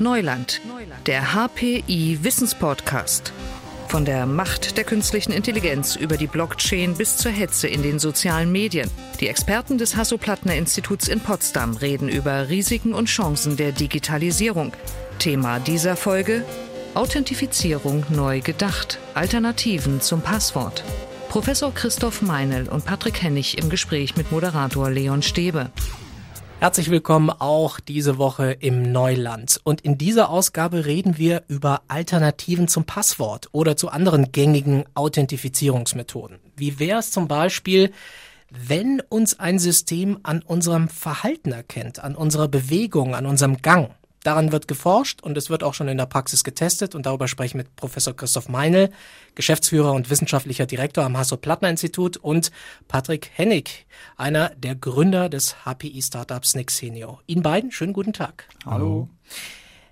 Neuland, der HPI Wissenspodcast. Von der Macht der künstlichen Intelligenz über die Blockchain bis zur Hetze in den sozialen Medien. Die Experten des Hasso-Plattner-Instituts in Potsdam reden über Risiken und Chancen der Digitalisierung. Thema dieser Folge: Authentifizierung neu gedacht. Alternativen zum Passwort. Professor Christoph Meinl und Patrick Hennig im Gespräch mit Moderator Leon Stäbe. Herzlich willkommen auch diese Woche im Neuland. Und in dieser Ausgabe reden wir über Alternativen zum Passwort oder zu anderen gängigen Authentifizierungsmethoden. Wie wäre es zum Beispiel, wenn uns ein System an unserem Verhalten erkennt, an unserer Bewegung, an unserem Gang? Daran wird geforscht und es wird auch schon in der Praxis getestet und darüber spreche ich mit Professor Christoph Meinl, Geschäftsführer und wissenschaftlicher Direktor am Hasso-Plattner-Institut und Patrick Hennig, einer der Gründer des HPI-Startups Nexenio. Ihnen beiden schönen guten Tag. Hallo.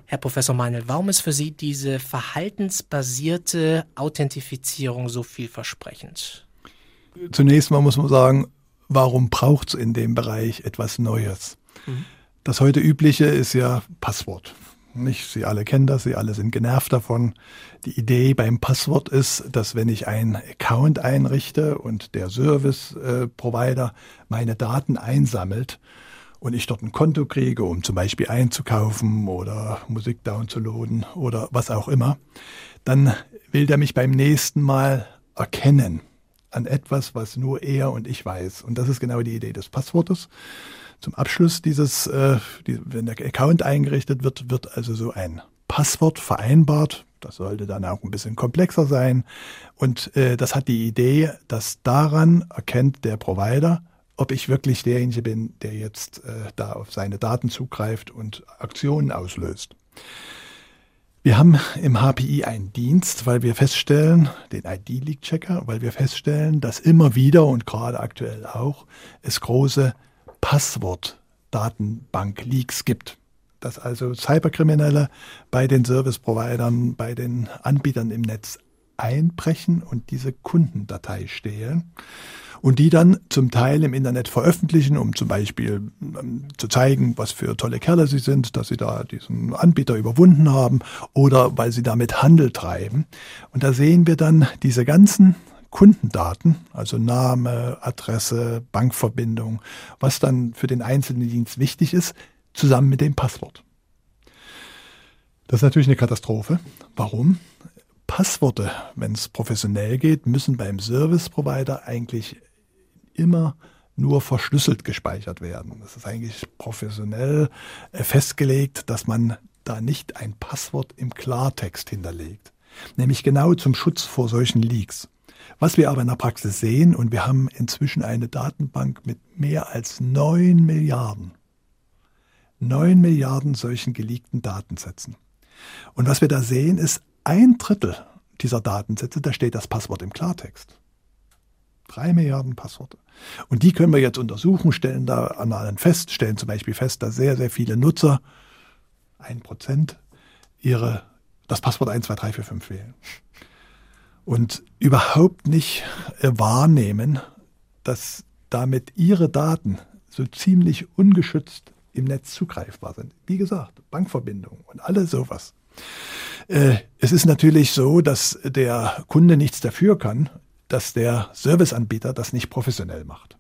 Herr Professor Meinl, warum ist für Sie diese verhaltensbasierte Authentifizierung so vielversprechend? Zunächst mal muss man sagen, warum braucht es in dem Bereich etwas Neues? Mhm. Das heute übliche ist ja Passwort. Nicht? Sie alle kennen das, Sie alle sind genervt davon. Die Idee beim Passwort ist, dass wenn ich einen Account einrichte und der Service-Provider meine Daten einsammelt und ich dort ein Konto kriege, um zum Beispiel einzukaufen oder Musik downzuladen oder was auch immer, dann will der mich beim nächsten Mal erkennen an etwas, was nur er und ich weiß. Und das ist genau die Idee des Passwortes. Zum Abschluss dieses, äh, die, wenn der Account eingerichtet wird, wird also so ein Passwort vereinbart. Das sollte dann auch ein bisschen komplexer sein. Und äh, das hat die Idee, dass daran erkennt der Provider, ob ich wirklich derjenige bin, der jetzt äh, da auf seine Daten zugreift und Aktionen auslöst. Wir haben im HPI einen Dienst, weil wir feststellen, den ID-Leak-Checker, weil wir feststellen, dass immer wieder und gerade aktuell auch es große Passwort-Datenbank-Leaks gibt. Dass also Cyberkriminelle bei den Service-Providern, bei den Anbietern im Netz einbrechen und diese Kundendatei stehlen und die dann zum Teil im Internet veröffentlichen, um zum Beispiel ähm, zu zeigen, was für tolle Kerle sie sind, dass sie da diesen Anbieter überwunden haben oder weil sie damit Handel treiben. Und da sehen wir dann diese ganzen Kundendaten, also Name, Adresse, Bankverbindung, was dann für den einzelnen Dienst wichtig ist, zusammen mit dem Passwort. Das ist natürlich eine Katastrophe. Warum? Passworte, wenn es professionell geht, müssen beim Service Provider eigentlich immer nur verschlüsselt gespeichert werden. Das ist eigentlich professionell äh, festgelegt, dass man da nicht ein Passwort im Klartext hinterlegt. Nämlich genau zum Schutz vor solchen Leaks. Was wir aber in der Praxis sehen, und wir haben inzwischen eine Datenbank mit mehr als neun Milliarden, neun Milliarden solchen geleakten Datensätzen. Und was wir da sehen, ist ein Drittel dieser Datensätze, da steht das Passwort im Klartext. Drei Milliarden Passworte. Und die können wir jetzt untersuchen, stellen da an allen fest, stellen zum Beispiel fest, dass sehr, sehr viele Nutzer, ein Prozent, ihre, das Passwort 1, 2, 3, 4, 5 wählen und überhaupt nicht äh, wahrnehmen, dass damit ihre Daten so ziemlich ungeschützt im Netz zugreifbar sind. Wie gesagt, Bankverbindungen und alles sowas. Äh, es ist natürlich so, dass der Kunde nichts dafür kann, dass der Serviceanbieter das nicht professionell macht,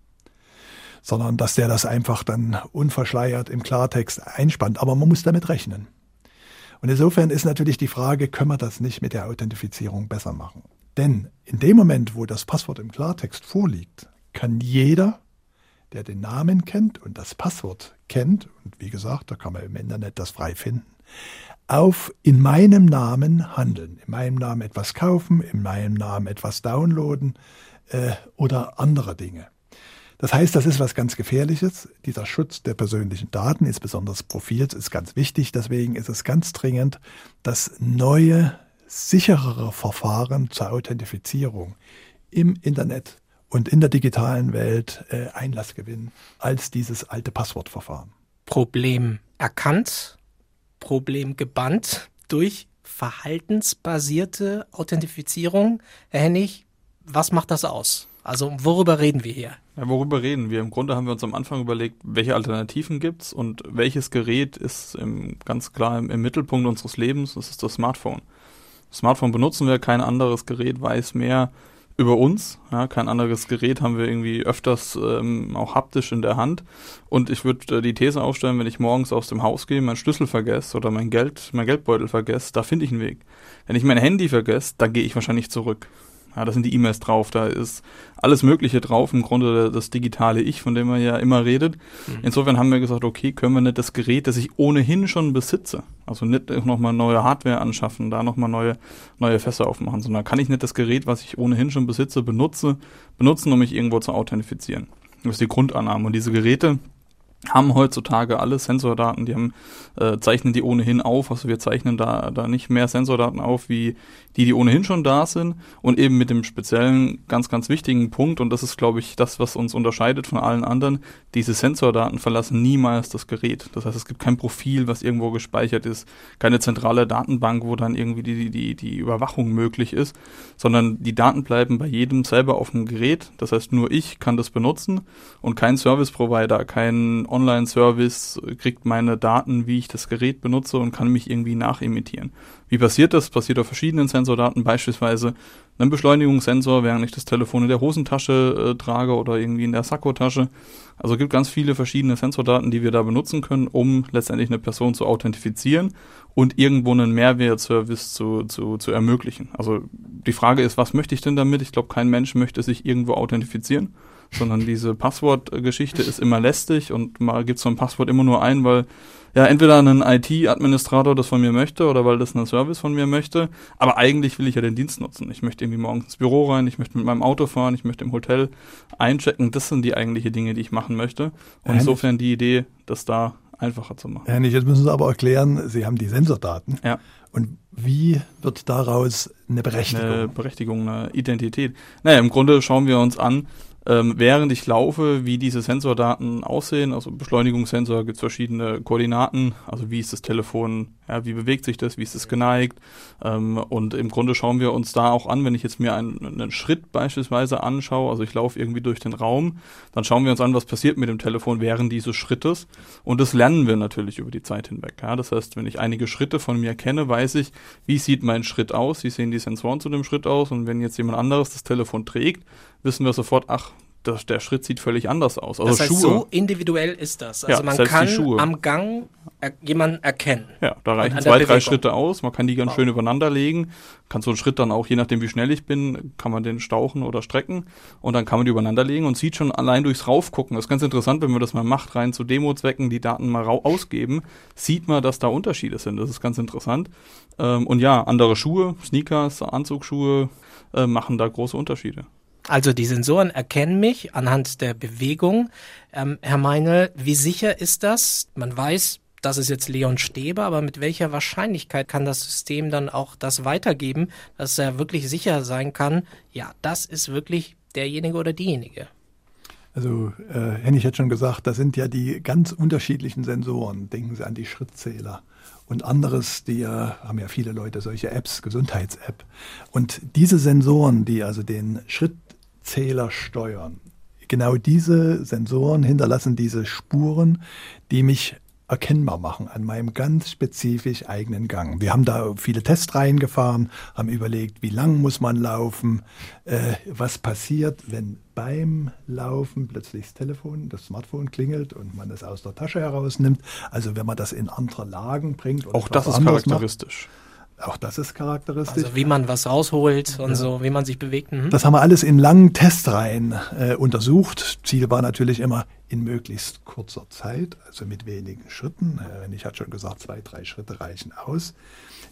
sondern dass der das einfach dann unverschleiert im Klartext einspannt. Aber man muss damit rechnen. Und insofern ist natürlich die Frage, können wir das nicht mit der Authentifizierung besser machen? Denn in dem Moment, wo das Passwort im Klartext vorliegt, kann jeder, der den Namen kennt und das Passwort kennt, und wie gesagt, da kann man im Internet das frei finden, auf in meinem Namen handeln, in meinem Namen etwas kaufen, in meinem Namen etwas downloaden äh, oder andere Dinge. Das heißt, das ist was ganz Gefährliches. Dieser Schutz der persönlichen Daten, insbesondere des Profils, ist ganz wichtig. Deswegen ist es ganz dringend, dass neue sicherere Verfahren zur Authentifizierung im Internet und in der digitalen Welt äh, Einlass gewinnen als dieses alte Passwortverfahren. Problem erkannt, Problem gebannt durch verhaltensbasierte Authentifizierung. Herr Hennig, was macht das aus? Also worüber reden wir hier? Ja, worüber reden wir? Im Grunde haben wir uns am Anfang überlegt, welche Alternativen gibt's und welches Gerät ist im, ganz klar im, im Mittelpunkt unseres Lebens. Das ist das Smartphone. Smartphone benutzen wir, kein anderes Gerät weiß mehr über uns. Ja, kein anderes Gerät haben wir irgendwie öfters ähm, auch haptisch in der Hand. Und ich würde äh, die These aufstellen, wenn ich morgens aus dem Haus gehe, meinen Schlüssel vergesse oder mein Geld, mein Geldbeutel vergesse, da finde ich einen Weg. Wenn ich mein Handy vergesse, dann gehe ich wahrscheinlich zurück. Ja, da sind die E-Mails drauf, da ist alles Mögliche drauf, im Grunde das digitale Ich, von dem man ja immer redet. Mhm. Insofern haben wir gesagt, okay, können wir nicht das Gerät, das ich ohnehin schon besitze, also nicht nochmal neue Hardware anschaffen, da nochmal neue, neue Fässer aufmachen, sondern kann ich nicht das Gerät, was ich ohnehin schon besitze, benutze, benutzen, um mich irgendwo zu authentifizieren. Das ist die Grundannahme. Und diese Geräte, haben heutzutage alle Sensordaten, die haben, äh, zeichnen die ohnehin auf, also wir zeichnen da, da nicht mehr Sensordaten auf, wie die, die ohnehin schon da sind und eben mit dem speziellen, ganz, ganz wichtigen Punkt und das ist, glaube ich, das, was uns unterscheidet von allen anderen, diese Sensordaten verlassen niemals das Gerät. Das heißt, es gibt kein Profil, was irgendwo gespeichert ist, keine zentrale Datenbank, wo dann irgendwie die, die, die Überwachung möglich ist, sondern die Daten bleiben bei jedem selber auf dem Gerät. Das heißt, nur ich kann das benutzen und kein Service Provider, kein Online-Service kriegt meine Daten, wie ich das Gerät benutze und kann mich irgendwie nachimitieren. Wie passiert das? Passiert auf verschiedenen Sensordaten, beispielsweise einem Beschleunigungssensor, während ich das Telefon in der Hosentasche äh, trage oder irgendwie in der Sakkotasche. Also es gibt ganz viele verschiedene Sensordaten, die wir da benutzen können, um letztendlich eine Person zu authentifizieren und irgendwo einen Mehrwertservice zu, zu, zu ermöglichen. Also die Frage ist, was möchte ich denn damit? Ich glaube, kein Mensch möchte sich irgendwo authentifizieren sondern diese Passwortgeschichte ist immer lästig und mal gibt so ein Passwort immer nur ein, weil ja entweder ein IT-Administrator das von mir möchte oder weil das ein Service von mir möchte. Aber eigentlich will ich ja den Dienst nutzen. Ich möchte irgendwie morgens ins Büro rein, ich möchte mit meinem Auto fahren, ich möchte im Hotel einchecken. Das sind die eigentlichen Dinge, die ich machen möchte. Und insofern die Idee, das da einfacher zu machen. Nicht, jetzt müssen Sie aber erklären, Sie haben die Sensordaten. Ja. Und wie wird daraus eine Berechtigung? Eine Berechtigung, eine Identität. Naja, im Grunde schauen wir uns an, ähm, während ich laufe, wie diese Sensordaten aussehen. Also Beschleunigungssensor gibt es verschiedene Koordinaten, also wie ist das Telefon, ja, wie bewegt sich das, wie ist es geneigt. Ähm, und im Grunde schauen wir uns da auch an, wenn ich jetzt mir einen, einen Schritt beispielsweise anschaue, also ich laufe irgendwie durch den Raum, dann schauen wir uns an, was passiert mit dem Telefon während dieses Schrittes. Und das lernen wir natürlich über die Zeit hinweg. Ja. Das heißt, wenn ich einige Schritte von mir kenne, weiß ich, wie sieht mein Schritt aus, wie sehen die Sensoren zu dem Schritt aus. Und wenn jetzt jemand anderes das Telefon trägt, wissen wir sofort, ach, das, der Schritt sieht völlig anders aus. Also das heißt, Schuhe. so individuell ist das. Also ja, man kann am Gang er, jemanden erkennen. Ja, da reichen zwei, drei Schritte aus. Man kann die ganz wow. schön übereinander legen. Kann so einen Schritt dann auch, je nachdem wie schnell ich bin, kann man den stauchen oder strecken. Und dann kann man die übereinander legen und sieht schon allein durchs Raufgucken. Das ist ganz interessant, wenn man das mal macht, rein zu Demo-Zwecken, die Daten mal ausgeben, sieht man, dass da Unterschiede sind. Das ist ganz interessant. Ähm, und ja, andere Schuhe, Sneakers, Anzugsschuhe äh, machen da große Unterschiede. Also die Sensoren erkennen mich anhand der Bewegung. Ähm, Herr Meinl, wie sicher ist das? Man weiß, das ist jetzt Leon Stäbe, aber mit welcher Wahrscheinlichkeit kann das System dann auch das weitergeben, dass er wirklich sicher sein kann, ja, das ist wirklich derjenige oder diejenige? Also, äh, Hennig hat schon gesagt, das sind ja die ganz unterschiedlichen Sensoren. Denken Sie an die Schrittzähler und anderes, die ja, haben ja viele Leute solche Apps, Gesundheits-App. Und diese Sensoren, die also den Schritt Zähler steuern. Genau diese Sensoren hinterlassen diese Spuren, die mich erkennbar machen an meinem ganz spezifisch eigenen Gang. Wir haben da viele Testreihen gefahren, haben überlegt, wie lang muss man laufen, äh, was passiert, wenn beim Laufen plötzlich das Telefon, das Smartphone klingelt und man es aus der Tasche herausnimmt. Also wenn man das in andere Lagen bringt. Auch das ist charakteristisch. Macht, auch das ist charakteristisch. Also wie man was rausholt und ja. so, wie man sich bewegt. Mhm. Das haben wir alles in langen Testreihen äh, untersucht. Ziel war natürlich immer in möglichst kurzer Zeit, also mit wenigen Schritten. Äh, ich hatte schon gesagt, zwei, drei Schritte reichen aus,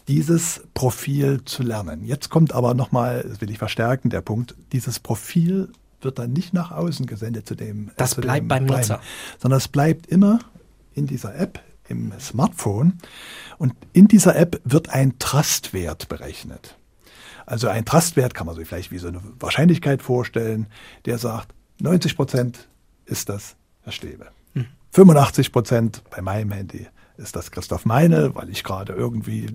dieses Profil zu lernen. Jetzt kommt aber nochmal, das will ich verstärken, der Punkt, dieses Profil wird dann nicht nach außen gesendet zu dem. Das zu bleibt dem beim Nutzer. Sondern es bleibt immer in dieser App, im Smartphone. Und in dieser App wird ein Trustwert berechnet. Also ein Trustwert kann man sich vielleicht wie so eine Wahrscheinlichkeit vorstellen, der sagt, 90 Prozent ist das Herr Stäbe. Hm. 85 Prozent bei meinem Handy ist das Christoph Meine, weil ich gerade irgendwie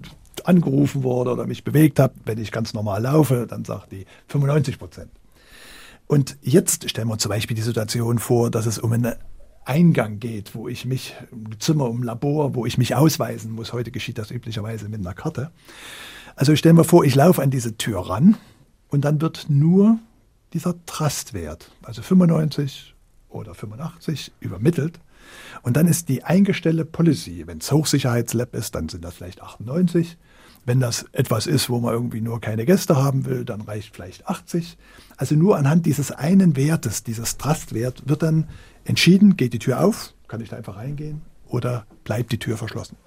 angerufen wurde oder mich bewegt habe. Wenn ich ganz normal laufe, dann sagt die 95 Prozent. Und jetzt stellen wir uns zum Beispiel die Situation vor, dass es um einen Eingang geht, wo ich mich, Zimmer, um Labor, wo ich mich ausweisen muss. Heute geschieht das üblicherweise mit einer Karte. Also stellen wir vor, ich laufe an diese Tür ran und dann wird nur dieser Trustwert, also 95 oder 85, übermittelt. Und dann ist die eingestellte Policy, wenn es Hochsicherheitslab ist, dann sind das vielleicht 98. Wenn das etwas ist, wo man irgendwie nur keine Gäste haben will, dann reicht vielleicht 80. Also nur anhand dieses einen Wertes, dieses Trustwert, wird dann entschieden, geht die Tür auf, kann ich da einfach reingehen oder bleibt die Tür verschlossen.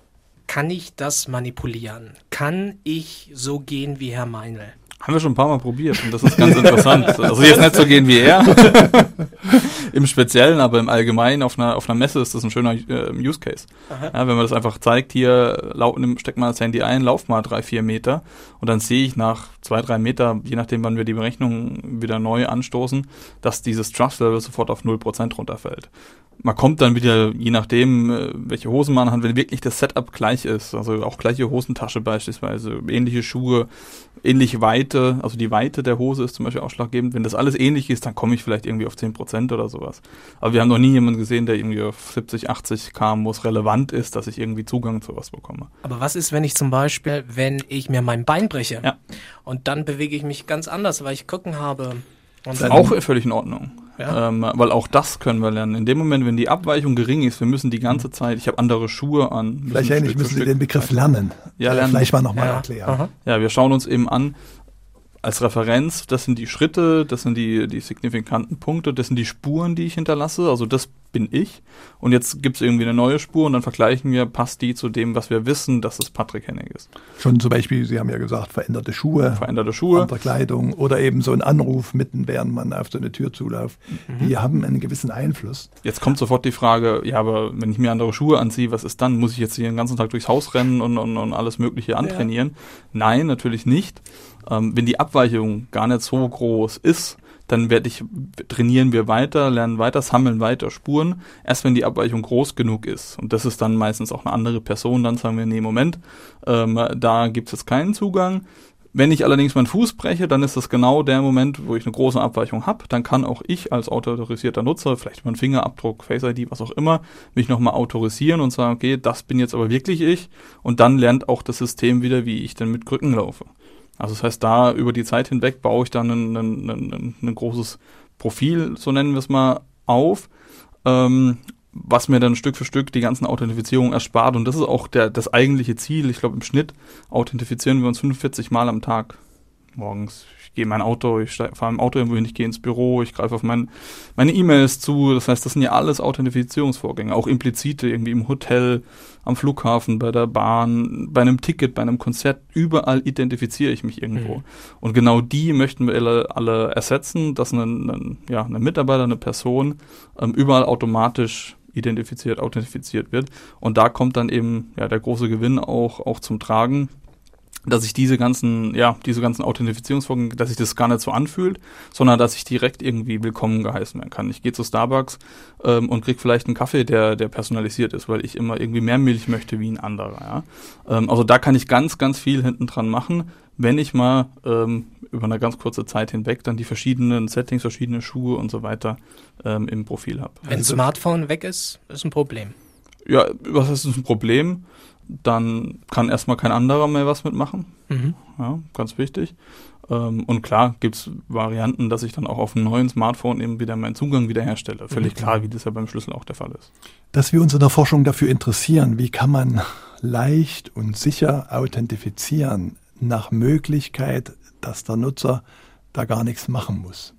Kann ich das manipulieren? Kann ich so gehen wie Herr Meinl? Haben wir schon ein paar Mal probiert und das ist ganz interessant. Also jetzt nicht so gehen wie er, im Speziellen, aber im Allgemeinen auf einer, auf einer Messe ist das ein schöner äh, Use Case. Ja, wenn man das einfach zeigt, hier lau, nimm, steck mal das Handy ein, lauf mal drei, vier Meter und dann sehe ich nach zwei, drei Meter, je nachdem wann wir die Berechnung wieder neu anstoßen, dass dieses Trust Level sofort auf 0% runterfällt man kommt dann wieder, je nachdem, äh, welche Hosen man hat, wenn wirklich das Setup gleich ist, also auch gleiche Hosentasche beispielsweise, ähnliche Schuhe, ähnliche Weite, also die Weite der Hose ist zum Beispiel ausschlaggebend. Wenn das alles ähnlich ist, dann komme ich vielleicht irgendwie auf 10% oder sowas. Aber wir haben noch nie jemanden gesehen, der irgendwie auf 70, 80 kam, wo es relevant ist, dass ich irgendwie Zugang zu was bekomme. Aber was ist, wenn ich zum Beispiel, wenn ich mir mein Bein breche ja. und dann bewege ich mich ganz anders, weil ich Krücken habe? Und das ist auch völlig in Ordnung. Ja. Ähm, weil auch das können wir lernen. In dem Moment, wenn die Abweichung gering ist, wir müssen die ganze Zeit, ich habe andere Schuhe an. Vielleicht ähnlich müssen Sie den Begriff lernen. Ja, lernen. Vielleicht mal nochmal ja. erklären. Aha. Ja, wir schauen uns eben an, als Referenz, das sind die Schritte, das sind die, die signifikanten Punkte, das sind die Spuren, die ich hinterlasse, also das bin ich. Und jetzt gibt es irgendwie eine neue Spur und dann vergleichen wir, passt die zu dem, was wir wissen, dass es Patrick Hennig ist. Schon zum Beispiel, Sie haben ja gesagt, veränderte Schuhe. Veränderte Schuhe. Andere Kleidung oder eben so ein Anruf mitten, während man auf so eine Tür zuläuft. Mhm. Die haben einen gewissen Einfluss. Jetzt kommt sofort die Frage, ja, aber wenn ich mir andere Schuhe anziehe, was ist dann? Muss ich jetzt hier den ganzen Tag durchs Haus rennen und, und, und alles Mögliche antrainieren? Ja. Nein, natürlich nicht. Ähm, wenn die Abweichung gar nicht so groß ist, dann werde ich, trainieren wir weiter, lernen weiter, sammeln weiter Spuren. Erst wenn die Abweichung groß genug ist, und das ist dann meistens auch eine andere Person, dann sagen wir, nee, Moment, ähm, da gibt es jetzt keinen Zugang. Wenn ich allerdings meinen Fuß breche, dann ist das genau der Moment, wo ich eine große Abweichung habe. Dann kann auch ich als autorisierter Nutzer, vielleicht mein Fingerabdruck, Face ID, was auch immer, mich nochmal autorisieren und sagen, okay, das bin jetzt aber wirklich ich. Und dann lernt auch das System wieder, wie ich denn mit Krücken laufe. Also das heißt, da über die Zeit hinweg baue ich dann ein, ein, ein, ein großes Profil, so nennen wir es mal, auf, ähm, was mir dann Stück für Stück die ganzen Authentifizierungen erspart. Und das ist auch der, das eigentliche Ziel. Ich glaube, im Schnitt authentifizieren wir uns 45 Mal am Tag morgens ich gehe in mein Auto, ich fahre im Auto irgendwo hin, ich gehe ins Büro, ich greife auf mein, meine E-Mails zu. Das heißt, das sind ja alles Authentifizierungsvorgänge, auch implizite, irgendwie im Hotel, am Flughafen, bei der Bahn, bei einem Ticket, bei einem Konzert, überall identifiziere ich mich irgendwo. Mhm. Und genau die möchten wir alle, alle ersetzen, dass ein, ein, ja, ein Mitarbeiter, eine Person ähm, überall automatisch identifiziert, authentifiziert wird. Und da kommt dann eben ja der große Gewinn auch, auch zum Tragen dass ich diese ganzen, ja, diese ganzen Authentifizierungsvorgänge, dass sich das gar nicht so anfühlt, sondern dass ich direkt irgendwie willkommen geheißen werden kann. Ich gehe zu Starbucks ähm, und krieg vielleicht einen Kaffee, der, der personalisiert ist, weil ich immer irgendwie mehr Milch möchte wie ein anderer. Ja? Ähm, also da kann ich ganz, ganz viel hinten dran machen, wenn ich mal ähm, über eine ganz kurze Zeit hinweg dann die verschiedenen Settings, verschiedene Schuhe und so weiter ähm, im Profil habe. Wenn ein Smartphone weg ist, ist ein Problem. Ja, was ist ein Problem? Dann kann erstmal kein anderer mehr was mitmachen. Mhm. Ja, ganz wichtig. Ähm, und klar gibt es Varianten, dass ich dann auch auf einem neuen Smartphone eben wieder meinen Zugang wiederherstelle. Völlig mhm. klar, wie das ja beim Schlüssel auch der Fall ist. Dass wir uns in der Forschung dafür interessieren, wie kann man leicht und sicher authentifizieren, nach Möglichkeit, dass der Nutzer da gar nichts machen muss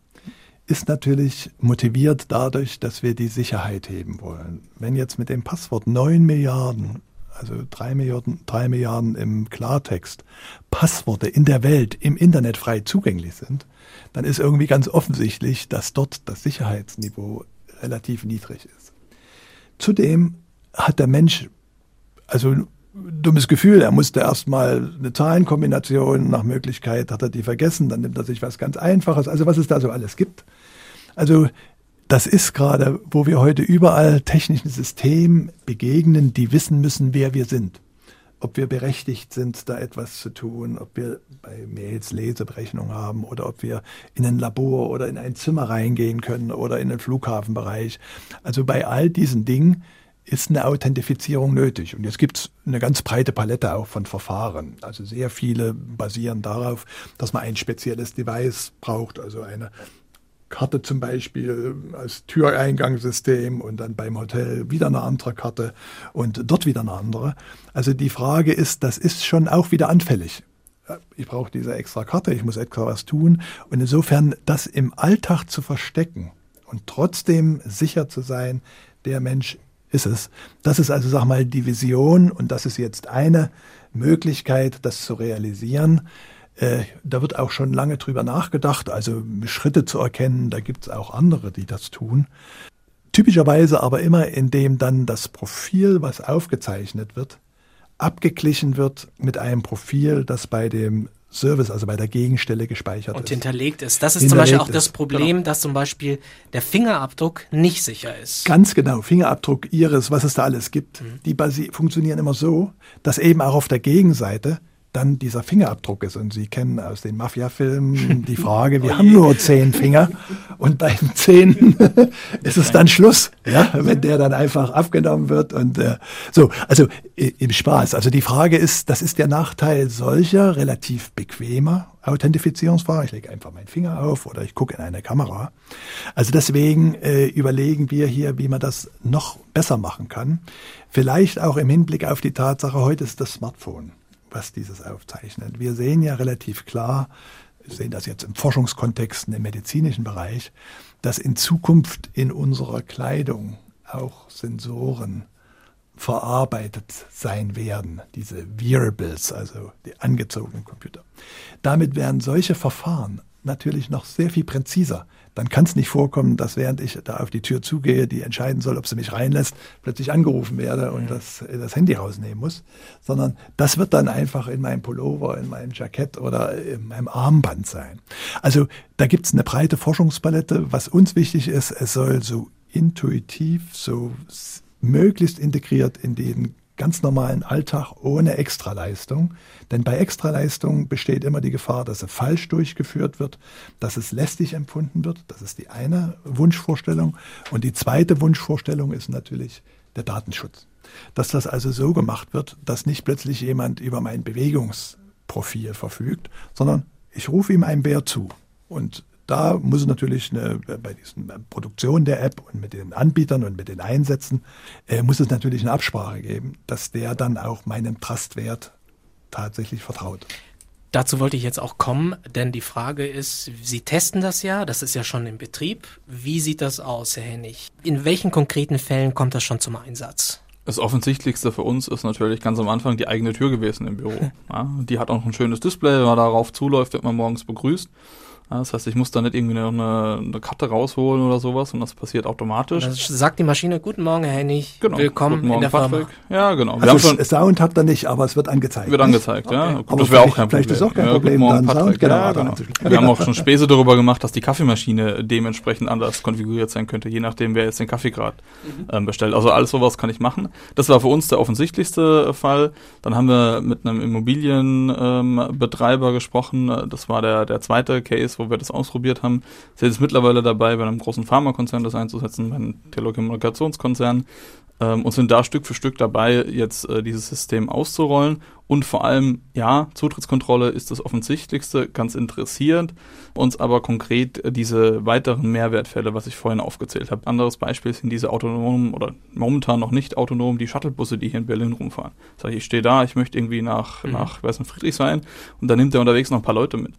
ist natürlich motiviert dadurch, dass wir die Sicherheit heben wollen. Wenn jetzt mit dem Passwort 9 Milliarden also drei Milliarden, drei Milliarden im Klartext, Passworte in der Welt im Internet frei zugänglich sind, dann ist irgendwie ganz offensichtlich, dass dort das Sicherheitsniveau relativ niedrig ist. Zudem hat der Mensch also ein dummes Gefühl, er musste erstmal eine Zahlenkombination nach Möglichkeit, hat er die vergessen, dann nimmt er sich was ganz Einfaches, also was es da so alles gibt. Also das ist gerade, wo wir heute überall technischen Systemen begegnen, die wissen müssen, wer wir sind. ob wir berechtigt sind, da etwas zu tun, ob wir bei Mails Leseberechnung haben oder ob wir in ein Labor oder in ein Zimmer reingehen können oder in den Flughafenbereich. Also bei all diesen Dingen ist eine Authentifizierung nötig. Und jetzt gibt es eine ganz breite Palette auch von Verfahren. Also sehr viele basieren darauf, dass man ein spezielles Device braucht, also eine Karte zum Beispiel als Türeingangssystem und dann beim Hotel wieder eine andere Karte und dort wieder eine andere. Also die Frage ist, das ist schon auch wieder anfällig. Ich brauche diese extra Karte, ich muss extra was tun. Und insofern das im Alltag zu verstecken und trotzdem sicher zu sein, der Mensch ist es. Das ist also, sag mal, die Vision und das ist jetzt eine Möglichkeit, das zu realisieren. Äh, da wird auch schon lange drüber nachgedacht, also Schritte zu erkennen, da gibt es auch andere, die das tun. Typischerweise aber immer, indem dann das Profil, was aufgezeichnet wird, abgeglichen wird mit einem Profil, das bei dem Service, also bei der Gegenstelle gespeichert und ist. hinterlegt ist. Das ist zum Beispiel auch das Problem, genau. dass zum Beispiel der Fingerabdruck nicht sicher ist. Ganz genau. Fingerabdruck, Iris, was es da alles gibt, mhm. die funktionieren immer so, dass eben auch auf der Gegenseite dann dieser Fingerabdruck ist. Und Sie kennen aus den Mafia-Filmen die Frage, wir haben nur zehn Finger und beim zehnten ist es dann Schluss, ja, wenn der dann einfach abgenommen wird und äh, so. Also im Spaß. Also die Frage ist, das ist der Nachteil solcher relativ bequemer Authentifizierungsverfahren. Ich lege einfach meinen Finger auf oder ich gucke in eine Kamera. Also deswegen äh, überlegen wir hier, wie man das noch besser machen kann. Vielleicht auch im Hinblick auf die Tatsache, heute ist das Smartphone was dieses aufzeichnet. Wir sehen ja relativ klar, sehen das jetzt im Forschungskontext, im medizinischen Bereich, dass in Zukunft in unserer Kleidung auch Sensoren verarbeitet sein werden, diese Wearables, also die angezogenen Computer. Damit werden solche Verfahren natürlich noch sehr viel präziser dann kann es nicht vorkommen, dass während ich da auf die Tür zugehe, die entscheiden soll, ob sie mich reinlässt, plötzlich angerufen werde und das, das Handy rausnehmen muss, sondern das wird dann einfach in meinem Pullover, in meinem Jackett oder in meinem Armband sein. Also da gibt es eine breite Forschungspalette. Was uns wichtig ist, es soll so intuitiv, so möglichst integriert in den ganz normalen Alltag ohne Extraleistung. Denn bei Extraleistung besteht immer die Gefahr, dass sie falsch durchgeführt wird, dass es lästig empfunden wird. Das ist die eine Wunschvorstellung. Und die zweite Wunschvorstellung ist natürlich der Datenschutz. Dass das also so gemacht wird, dass nicht plötzlich jemand über mein Bewegungsprofil verfügt, sondern ich rufe ihm einen Bär zu. Und da muss es natürlich eine, bei diesen Produktion der App und mit den Anbietern und mit den Einsätzen, äh, muss es natürlich eine Absprache geben, dass der dann auch meinem Trustwert tatsächlich vertraut. Dazu wollte ich jetzt auch kommen, denn die Frage ist, Sie testen das ja, das ist ja schon im Betrieb. Wie sieht das aus, Herr Hennig? In welchen konkreten Fällen kommt das schon zum Einsatz? Das Offensichtlichste für uns ist natürlich ganz am Anfang die eigene Tür gewesen im Büro. Ja, die hat auch ein schönes Display, wenn man darauf zuläuft, wird man morgens begrüßt. Das heißt, ich muss da nicht irgendwie eine, eine Karte rausholen oder sowas und das passiert automatisch. Das sagt die Maschine, guten Morgen, Herr Hennig, genau. willkommen Guten Morgen, in der Patrick. Firma. Ja, genau. Wir also schon, Sound habt ihr nicht, aber es wird angezeigt. Wird angezeigt, okay. ja. Aber das wäre auch kein Problem. Vielleicht ist auch kein ja, Problem, Morgen, dann Sound genau, ja, genau. Wir haben auch schon Späße darüber gemacht, dass die Kaffeemaschine dementsprechend anders konfiguriert sein könnte, je nachdem, wer jetzt den Kaffee gerade mhm. ähm, bestellt. Also alles sowas kann ich machen. Das war für uns der offensichtlichste Fall. Dann haben wir mit einem Immobilienbetreiber ähm, gesprochen. Das war der, der zweite Case, wo wir das ausprobiert haben. Sind jetzt mittlerweile dabei, bei einem großen Pharmakonzern das einzusetzen, bei einem Telekommunikationskonzern ähm, und sind da Stück für Stück dabei, jetzt äh, dieses System auszurollen. Und vor allem, ja, Zutrittskontrolle ist das offensichtlichste, ganz interessiert, uns aber konkret äh, diese weiteren Mehrwertfälle, was ich vorhin aufgezählt habe. Anderes Beispiel sind diese autonomen oder momentan noch nicht autonom, die Shuttlebusse, die hier in Berlin rumfahren. Sag ich, ich stehe da, ich möchte irgendwie nach, mhm. nach, weiß nicht, Friedrichshain und dann nimmt er unterwegs noch ein paar Leute mit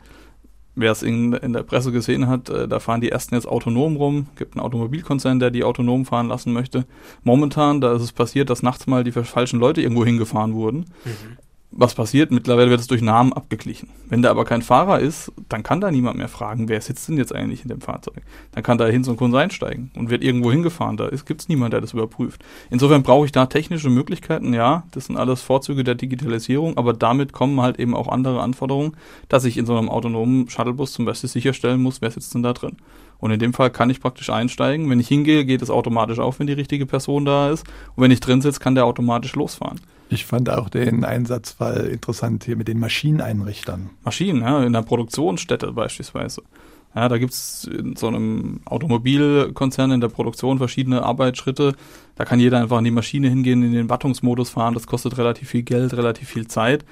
wer es in, in der Presse gesehen hat, äh, da fahren die ersten jetzt autonom rum. Gibt einen Automobilkonzern, der die autonom fahren lassen möchte. Momentan, da ist es passiert, dass nachts mal die falschen Leute irgendwo hingefahren wurden. Mhm was passiert? Mittlerweile wird es durch Namen abgeglichen. Wenn da aber kein Fahrer ist, dann kann da niemand mehr fragen, wer sitzt denn jetzt eigentlich in dem Fahrzeug. Dann kann da hin so ein Kunde einsteigen und wird irgendwo hingefahren. Da gibt es niemand, der das überprüft. Insofern brauche ich da technische Möglichkeiten. Ja, das sind alles Vorzüge der Digitalisierung, aber damit kommen halt eben auch andere Anforderungen, dass ich in so einem autonomen Shuttlebus zum Beispiel sicherstellen muss, wer sitzt denn da drin. Und in dem Fall kann ich praktisch einsteigen. Wenn ich hingehe, geht es automatisch auf, wenn die richtige Person da ist. Und wenn ich drin sitze, kann der automatisch losfahren. Ich fand auch den Einsatzfall interessant hier mit den Maschineneinrichtern. Maschinen, ja, in der Produktionsstätte beispielsweise. Ja, da gibt's in so einem Automobilkonzern in der Produktion verschiedene Arbeitsschritte. Da kann jeder einfach an die Maschine hingehen, in den Wartungsmodus fahren. Das kostet relativ viel Geld, relativ viel Zeit.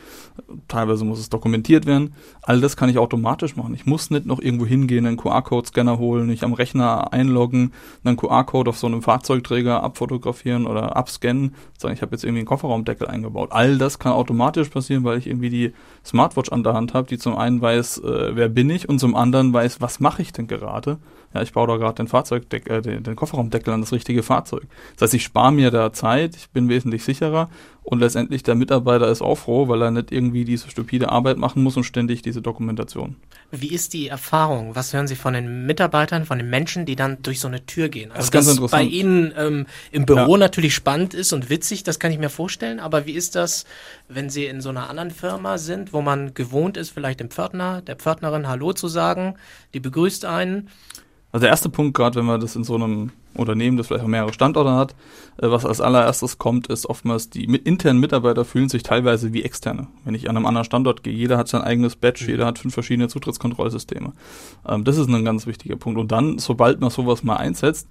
Teilweise muss es dokumentiert werden. All das kann ich automatisch machen. Ich muss nicht noch irgendwo hingehen, einen QR-Code-Scanner holen, nicht am Rechner einloggen, einen QR-Code auf so einem Fahrzeugträger abfotografieren oder abscannen. Sagen, ich habe jetzt irgendwie einen Kofferraumdeckel eingebaut. All das kann automatisch passieren, weil ich irgendwie die Smartwatch an der Hand habe, die zum einen weiß, äh, wer bin ich und zum anderen weiß, was mache ich denn gerade ja, ich baue da gerade den Fahrzeugdeckel, äh, den, den Kofferraumdeckel an das richtige Fahrzeug. Das heißt, ich spare mir da Zeit, ich bin wesentlich sicherer und letztendlich der Mitarbeiter ist auch froh, weil er nicht irgendwie diese stupide Arbeit machen muss und ständig diese Dokumentation. Wie ist die Erfahrung? Was hören Sie von den Mitarbeitern, von den Menschen, die dann durch so eine Tür gehen? Also das ist ganz das interessant. bei Ihnen ähm, im Büro ja. natürlich spannend ist und witzig, das kann ich mir vorstellen. Aber wie ist das, wenn Sie in so einer anderen Firma sind, wo man gewohnt ist, vielleicht dem Pförtner, der Pförtnerin Hallo zu sagen, die begrüßt einen? Also der erste Punkt, gerade wenn man das in so einem Unternehmen, das vielleicht auch mehrere Standorte hat, äh, was als allererstes kommt, ist oftmals, die internen Mitarbeiter fühlen sich teilweise wie externe. Wenn ich an einem anderen Standort gehe, jeder hat sein eigenes Badge, mhm. jeder hat fünf verschiedene Zutrittskontrollsysteme. Ähm, das ist ein ganz wichtiger Punkt. Und dann, sobald man sowas mal einsetzt,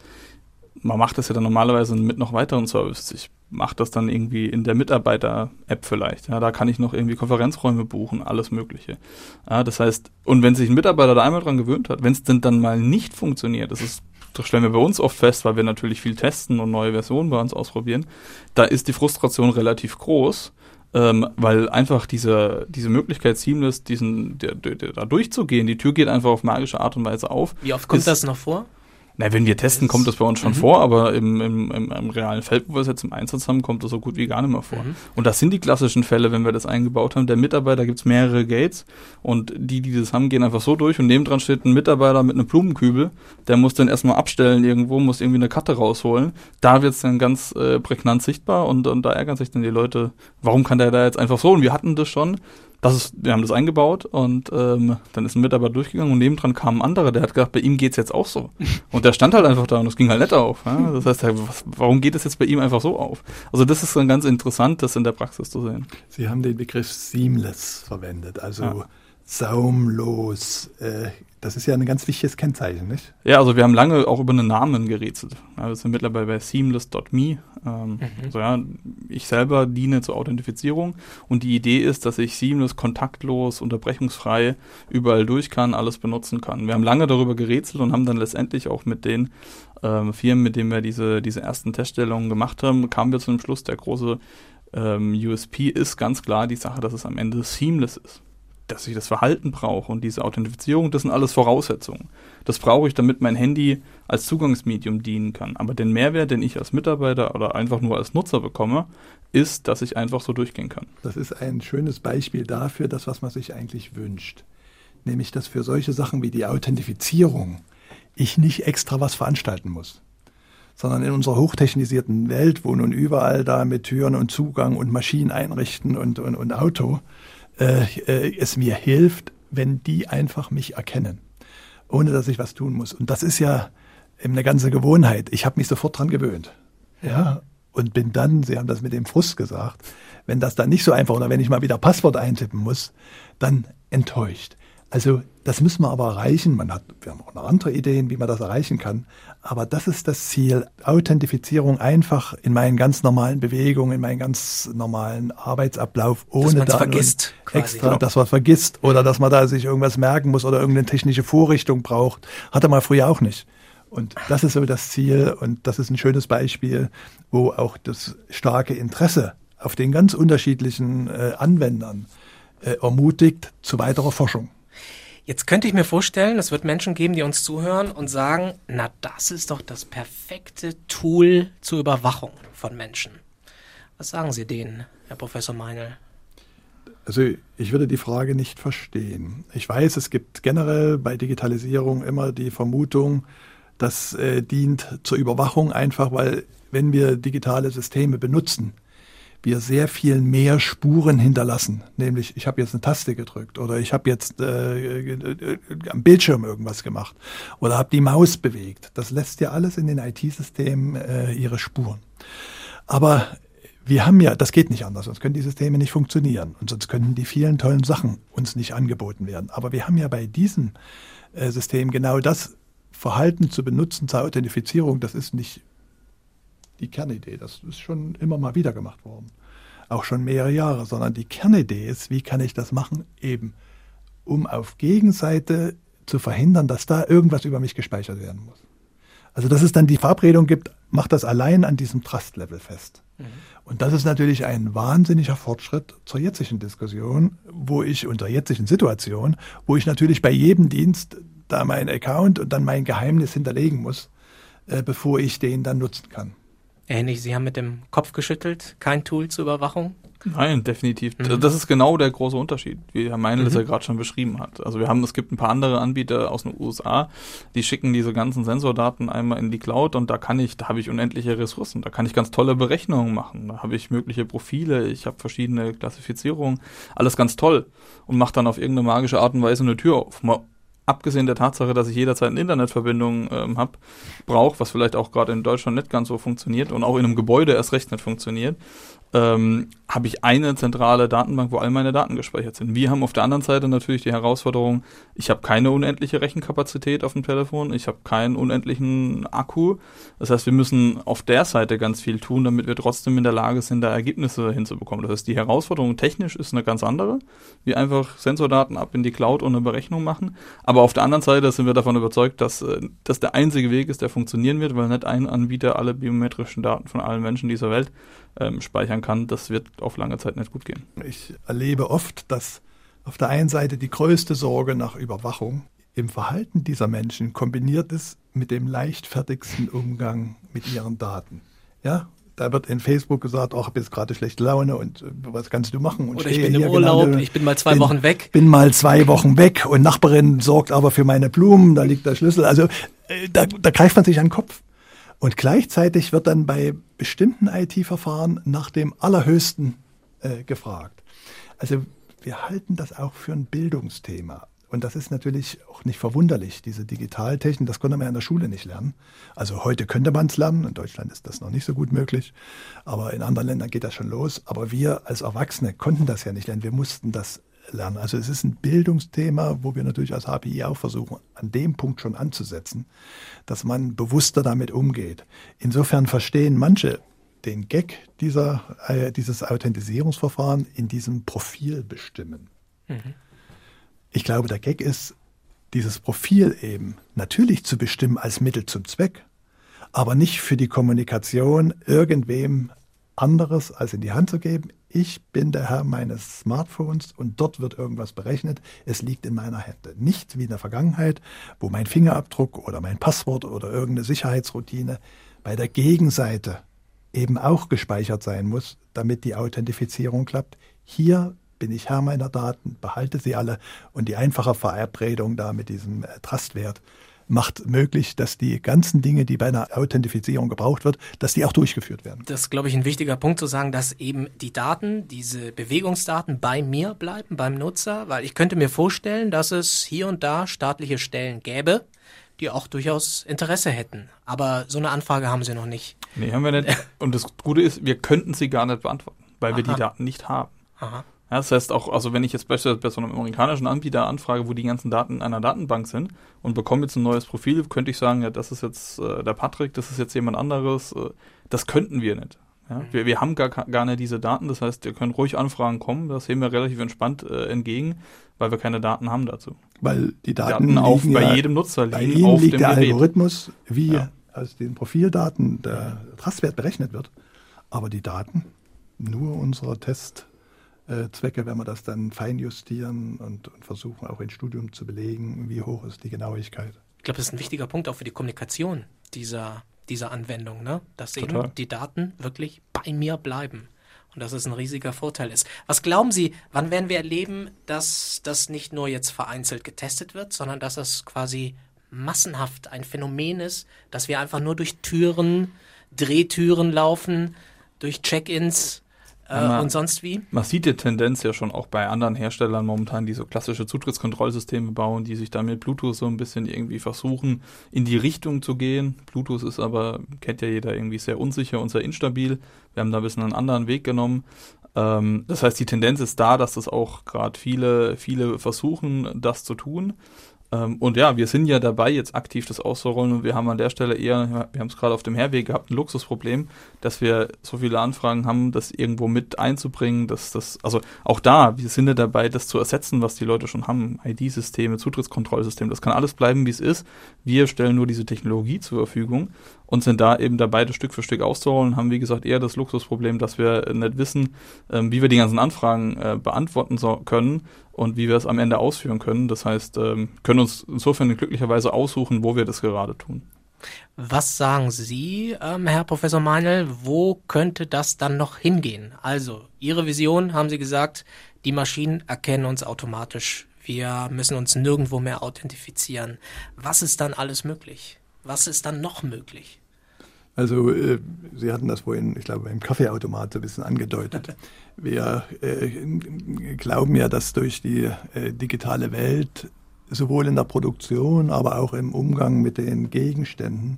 man macht das ja dann normalerweise mit noch weiteren Services. Ich mache das dann irgendwie in der Mitarbeiter-App vielleicht. Ja, da kann ich noch irgendwie Konferenzräume buchen, alles Mögliche. Ja, das heißt, und wenn sich ein Mitarbeiter da einmal dran gewöhnt hat, wenn es denn dann mal nicht funktioniert, das ist das stellen wir bei uns oft fest, weil wir natürlich viel testen und neue Versionen bei uns ausprobieren, da ist die Frustration relativ groß, ähm, weil einfach diese, diese Möglichkeit, seamless diesen, der, der, der, da durchzugehen, die Tür geht einfach auf magische Art und Weise auf. Wie oft kommt ist, das noch vor? Na, wenn wir testen, kommt das bei uns schon mhm. vor, aber im, im, im, im, realen Feld, wo wir es jetzt im Einsatz haben, kommt das so gut wie gar nicht mehr vor. Mhm. Und das sind die klassischen Fälle, wenn wir das eingebaut haben. Der Mitarbeiter gibt es mehrere Gates und die, die das haben, gehen einfach so durch und nebendran steht ein Mitarbeiter mit einem Blumenkübel, der muss dann erstmal abstellen irgendwo, muss irgendwie eine Karte rausholen. Da wird es dann ganz äh, prägnant sichtbar und, und da ärgern sich dann die Leute, warum kann der da jetzt einfach so? Und wir hatten das schon das ist, wir haben das eingebaut und ähm, dann ist ein Mitarbeiter durchgegangen und nebendran kam ein anderer, der hat gedacht, bei ihm geht's jetzt auch so. Und der stand halt einfach da und es ging halt nicht auf. Ja? Das heißt, was, warum geht es jetzt bei ihm einfach so auf? Also das ist dann ganz interessant, das in der Praxis zu sehen. Sie haben den Begriff seamless verwendet, also ja. saumlos. Äh, das ist ja ein ganz wichtiges Kennzeichen, nicht? Ja, also wir haben lange auch über einen Namen gerätselt. Ja, wir sind mittlerweile bei seamless.me. Ähm, mhm. also ja, ich selber diene zur Authentifizierung und die Idee ist, dass ich seamless, kontaktlos, unterbrechungsfrei überall durch kann, alles benutzen kann. Wir haben lange darüber gerätselt und haben dann letztendlich auch mit den ähm, Firmen, mit denen wir diese, diese ersten Teststellungen gemacht haben, kamen wir zu dem Schluss, der große ähm, USP ist ganz klar die Sache, dass es am Ende seamless ist dass ich das Verhalten brauche und diese Authentifizierung, das sind alles Voraussetzungen. Das brauche ich, damit mein Handy als Zugangsmedium dienen kann. Aber den Mehrwert, den ich als Mitarbeiter oder einfach nur als Nutzer bekomme, ist, dass ich einfach so durchgehen kann. Das ist ein schönes Beispiel dafür, das, was man sich eigentlich wünscht. Nämlich, dass für solche Sachen wie die Authentifizierung ich nicht extra was veranstalten muss sondern in unserer hochtechnisierten Welt, wo nun überall da mit Türen und Zugang und Maschinen einrichten und, und, und Auto, äh, äh, es mir hilft, wenn die einfach mich erkennen, ohne dass ich was tun muss. Und das ist ja eine ganze Gewohnheit. Ich habe mich sofort dran gewöhnt. Ja, und bin dann, Sie haben das mit dem Frust gesagt, wenn das dann nicht so einfach oder wenn ich mal wieder Passwort eintippen muss, dann enttäuscht. Also das müssen wir aber erreichen. Man hat, wir haben auch noch andere Ideen, wie man das erreichen kann. Aber das ist das Ziel. Authentifizierung einfach in meinen ganz normalen Bewegungen, in meinen ganz normalen Arbeitsablauf, ohne dass da vergisst, extra, genau. dass man vergisst oder dass man da sich irgendwas merken muss oder irgendeine technische Vorrichtung braucht. Hatte man früher auch nicht. Und das ist so das Ziel und das ist ein schönes Beispiel, wo auch das starke Interesse auf den ganz unterschiedlichen äh, Anwendern äh, ermutigt zu weiterer Forschung. Jetzt könnte ich mir vorstellen, es wird Menschen geben, die uns zuhören und sagen, na, das ist doch das perfekte Tool zur Überwachung von Menschen. Was sagen Sie denen, Herr Professor Meinl? Also ich würde die Frage nicht verstehen. Ich weiß, es gibt generell bei Digitalisierung immer die Vermutung, das äh, dient zur Überwachung einfach, weil wenn wir digitale Systeme benutzen, wir sehr viel mehr Spuren hinterlassen. Nämlich, ich habe jetzt eine Taste gedrückt oder ich habe jetzt äh, äh, am Bildschirm irgendwas gemacht oder habe die Maus bewegt. Das lässt ja alles in den IT-Systemen äh, ihre Spuren. Aber wir haben ja, das geht nicht anders, sonst können die Systeme nicht funktionieren und sonst könnten die vielen tollen Sachen uns nicht angeboten werden. Aber wir haben ja bei diesem äh, System genau das Verhalten zu benutzen zur Authentifizierung, das ist nicht die Kernidee, das ist schon immer mal wieder gemacht worden. Auch schon mehrere Jahre, sondern die Kernidee ist, wie kann ich das machen? Eben, um auf Gegenseite zu verhindern, dass da irgendwas über mich gespeichert werden muss. Also, dass es dann die Verabredung gibt, macht das allein an diesem Trust-Level fest. Mhm. Und das ist natürlich ein wahnsinniger Fortschritt zur jetzigen Diskussion, wo ich unter jetzigen Situation, wo ich natürlich bei jedem Dienst da meinen Account und dann mein Geheimnis hinterlegen muss, äh, bevor ich den dann nutzen kann. Ähnlich, Sie haben mit dem Kopf geschüttelt, kein Tool zur Überwachung? Nein, definitiv. Mhm. Das ist genau der große Unterschied, wie Herr Meinl mhm. ja gerade schon beschrieben hat. Also wir haben, es gibt ein paar andere Anbieter aus den USA, die schicken diese ganzen Sensordaten einmal in die Cloud und da kann ich, da habe ich unendliche Ressourcen, da kann ich ganz tolle Berechnungen machen, da habe ich mögliche Profile, ich habe verschiedene Klassifizierungen, alles ganz toll und mache dann auf irgendeine magische Art und Weise eine Tür auf. Mal abgesehen der Tatsache, dass ich jederzeit eine Internetverbindung ähm, habe, brauche, was vielleicht auch gerade in Deutschland nicht ganz so funktioniert und auch in einem Gebäude erst recht nicht funktioniert, ähm, habe ich eine zentrale Datenbank, wo all meine Daten gespeichert sind. Wir haben auf der anderen Seite natürlich die Herausforderung, ich habe keine unendliche Rechenkapazität auf dem Telefon, ich habe keinen unendlichen Akku. Das heißt, wir müssen auf der Seite ganz viel tun, damit wir trotzdem in der Lage sind, da Ergebnisse hinzubekommen. Das heißt, die Herausforderung technisch ist eine ganz andere. Wir einfach Sensordaten ab in die Cloud und eine Berechnung machen. Aber auf der anderen Seite sind wir davon überzeugt, dass äh, das der einzige Weg ist, der funktionieren wird, weil nicht ein Anbieter alle biometrischen Daten von allen Menschen dieser Welt ähm, speichern kann, das wird auf lange Zeit nicht gut gehen. Ich erlebe oft, dass auf der einen Seite die größte Sorge nach Überwachung im Verhalten dieser Menschen kombiniert ist mit dem leichtfertigsten Umgang mit ihren Daten. Ja, da wird in Facebook gesagt, ach, ich habe jetzt gerade schlechte Laune und äh, was kannst du machen? Und Oder ich bin im Urlaub, genau, ich bin mal zwei bin, Wochen weg. Bin mal zwei Wochen weg und Nachbarin sorgt aber für meine Blumen, da liegt der Schlüssel. Also äh, da, da greift man sich an den Kopf. Und gleichzeitig wird dann bei bestimmten IT-Verfahren nach dem Allerhöchsten äh, gefragt. Also wir halten das auch für ein Bildungsthema. Und das ist natürlich auch nicht verwunderlich, diese Digitaltechnik, das konnte man ja in der Schule nicht lernen. Also heute könnte man es lernen, in Deutschland ist das noch nicht so gut möglich, aber in anderen Ländern geht das schon los. Aber wir als Erwachsene konnten das ja nicht lernen, wir mussten das lernen. Also es ist ein Bildungsthema, wo wir natürlich als HPI auch versuchen, an dem Punkt schon anzusetzen, dass man bewusster damit umgeht. Insofern verstehen manche den Gag dieser, äh, dieses Authentisierungsverfahren in diesem Profil bestimmen. Mhm. Ich glaube, der Gag ist, dieses Profil eben natürlich zu bestimmen als Mittel zum Zweck, aber nicht für die Kommunikation irgendwem anderes als in die Hand zu geben. Ich bin der Herr meines Smartphones und dort wird irgendwas berechnet. Es liegt in meiner Hände. Nicht wie in der Vergangenheit, wo mein Fingerabdruck oder mein Passwort oder irgendeine Sicherheitsroutine bei der Gegenseite eben auch gespeichert sein muss, damit die Authentifizierung klappt. Hier bin ich Herr meiner Daten, behalte sie alle und die einfache Verabredung da mit diesem äh, Trustwert macht möglich, dass die ganzen Dinge, die bei einer Authentifizierung gebraucht wird, dass die auch durchgeführt werden. Das ist, glaube ich, ein wichtiger Punkt zu sagen, dass eben die Daten, diese Bewegungsdaten bei mir bleiben, beim Nutzer, weil ich könnte mir vorstellen, dass es hier und da staatliche Stellen gäbe, die auch durchaus Interesse hätten. Aber so eine Anfrage haben sie noch nicht. Nee, haben wir nicht. Und das Gute ist, wir könnten sie gar nicht beantworten, weil Aha. wir die Daten nicht haben. Aha. Ja, das heißt auch, also wenn ich jetzt beispielsweise bei so einem amerikanischen Anbieter anfrage, wo die ganzen Daten in einer Datenbank sind und bekomme jetzt ein neues Profil, könnte ich sagen, ja, das ist jetzt äh, der Patrick, das ist jetzt jemand anderes. Äh, das könnten wir nicht. Ja? Mhm. Wir, wir haben gar, gar nicht diese Daten, das heißt, ihr könnt ruhig Anfragen kommen, das sehen wir relativ entspannt äh, entgegen, weil wir keine Daten haben dazu. Weil die Daten, die Daten auf, bei ja, jedem Nutzer liegen. Bei Ihnen auf liegt dem der Gerät. Algorithmus, wie ja. aus den Profildaten der Trustwert berechnet wird, aber die Daten nur unserer Test äh, Zwecke, wenn wir das dann feinjustieren und, und versuchen auch ins Studium zu belegen, wie hoch ist die Genauigkeit. Ich glaube, das ist ein wichtiger Punkt auch für die Kommunikation dieser, dieser Anwendung, ne? dass Total. eben die Daten wirklich bei mir bleiben und dass es ein riesiger Vorteil ist. Was glauben Sie, wann werden wir erleben, dass das nicht nur jetzt vereinzelt getestet wird, sondern dass es quasi massenhaft ein Phänomen ist, dass wir einfach nur durch Türen, Drehtüren laufen, durch Check-ins Äh, und sonst wie? Man sieht die Tendenz ja schon auch bei anderen Herstellern momentan, die so klassische Zutrittskontrollsysteme bauen, die sich damit Bluetooth so ein bisschen irgendwie versuchen, in die Richtung zu gehen. Bluetooth ist aber, kennt ja jeder, irgendwie sehr unsicher und sehr instabil. Wir haben da ein bisschen einen anderen Weg genommen. Ähm, das heißt, die Tendenz ist da, dass das auch gerade viele, viele versuchen, das zu tun. Ähm, und ja, wir sind ja dabei, jetzt aktiv das auszurollen und wir haben an der Stelle eher, wir haben es gerade auf dem Herweg gehabt, ein Luxusproblem, dass wir so viele Anfragen haben, das irgendwo mit einzubringen, dass das, also auch da, wir sind ja dabei, das zu ersetzen, was die Leute schon haben. ID-Systeme, Zutrittskontrollsysteme, das kann alles bleiben, wie es ist. Wir stellen nur diese Technologie zur Verfügung und sind da eben dabei, das Stück für Stück auszurollen, haben wie gesagt eher das Luxusproblem, dass wir nicht wissen, ähm, wie wir die ganzen Anfragen äh, beantworten so können und wie wir es am Ende ausführen können. Das heißt, ähm, können uns insofern glücklicherweise aussuchen, wo wir das gerade tun. Was sagen Sie, ähm, Herr Professor Meinl, wo könnte das dann noch hingehen? Also, Ihre Vision, haben Sie gesagt, die Maschinen erkennen uns automatisch. Wir müssen uns nirgendwo mehr authentifizieren. Was ist dann alles möglich? Was ist dann noch möglich? Also äh, Sie hatten das vorhin, ich glaube, beim Kaffeeautomat so ein bisschen angedeutet. Wir äh, glauben ja, dass durch die äh, digitale Welt sowohl in der Produktion, aber auch im Umgang mit den Gegenständen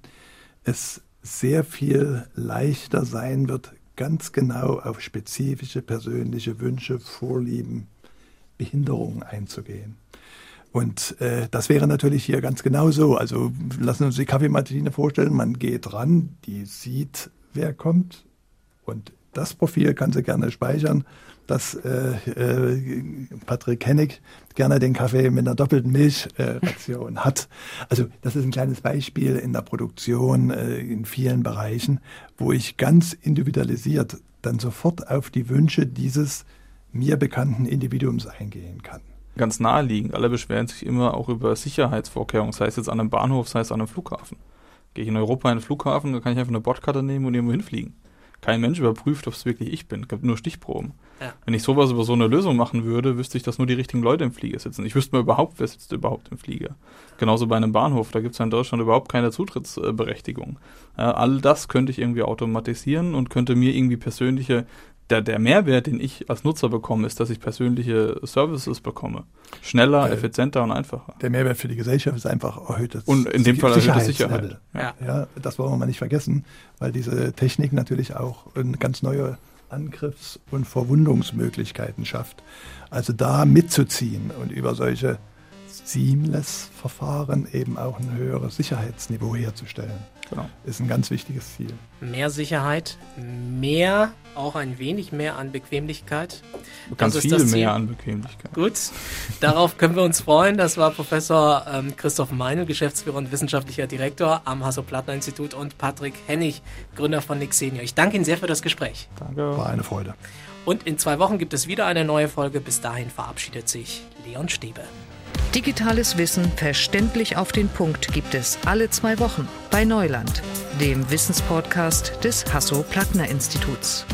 es sehr viel leichter sein wird, ganz genau auf spezifische persönliche Wünsche, Vorlieben, Behinderungen einzugehen. Und äh, das wäre natürlich hier ganz genau so. Also lassen wir uns die Kaffeemaschine vorstellen, man geht ran, die sieht, wer kommt und das Profil kann sie gerne speichern, dass äh, äh, Patrick Hennig gerne den Kaffee mit einer doppelten Milchration äh, hat. Also das ist ein kleines Beispiel in der Produktion äh, in vielen Bereichen, wo ich ganz individualisiert dann sofort auf die Wünsche dieses mir bekannten Individuums eingehen kann ganz naheliegend. Alle beschweren sich immer auch über Sicherheitsvorkehrungen, sei es jetzt an einem Bahnhof, sei es an einem Flughafen. Gehe ich in Europa in einen Flughafen, da kann ich einfach eine Bordkarte nehmen und irgendwo hinfliegen. Kein Mensch überprüft, ob es wirklich ich bin. Es gibt nur Stichproben. Ja. Wenn ich sowas über so eine Lösung machen würde, wüsste ich, dass nur die richtigen Leute im Flieger sitzen. Ich wüsste mal überhaupt, wer sitzt überhaupt im Flieger. Genauso bei einem Bahnhof, da gibt es ja in Deutschland überhaupt keine Zutrittsberechtigung. Ja, all das könnte ich irgendwie automatisieren und könnte mir irgendwie persönliche der, der Mehrwert, den ich als Nutzer bekomme, ist, dass ich persönliche Services bekomme. Schneller, äh, effizienter und einfacher. Der Mehrwert für die Gesellschaft ist einfach erhöhtes Und in dem Fall erhöhte Sicherheit. Ja. ja, das wollen wir mal nicht vergessen, weil diese Technik natürlich auch ganz neue Angriffs- und Verwundungsmöglichkeiten schafft. Also da mitzuziehen und über solche Seamless-Verfahren eben auch ein höheres Sicherheitsniveau herzustellen. Genau. Ist ein ganz wichtiges Ziel. Mehr Sicherheit, mehr, auch ein wenig mehr an Bequemlichkeit. Ganz viel mehr an Bequemlichkeit. Gut, darauf können wir uns freuen. Das war Professor ähm, Christoph Meinl, Geschäftsführer und wissenschaftlicher Direktor am Hasso-Plattner-Institut und Patrick Hennig, Gründer von Nixenio. Ich danke Ihnen sehr für das Gespräch. Danke. War eine Freude. Und in zwei Wochen gibt es wieder eine neue Folge. Bis dahin verabschiedet sich Leon Stäbe. Digitales Wissen verständlich auf den Punkt gibt es alle zwei Wochen bei Neuland, dem Wissenspodcast des Hasso-Plattner-Instituts.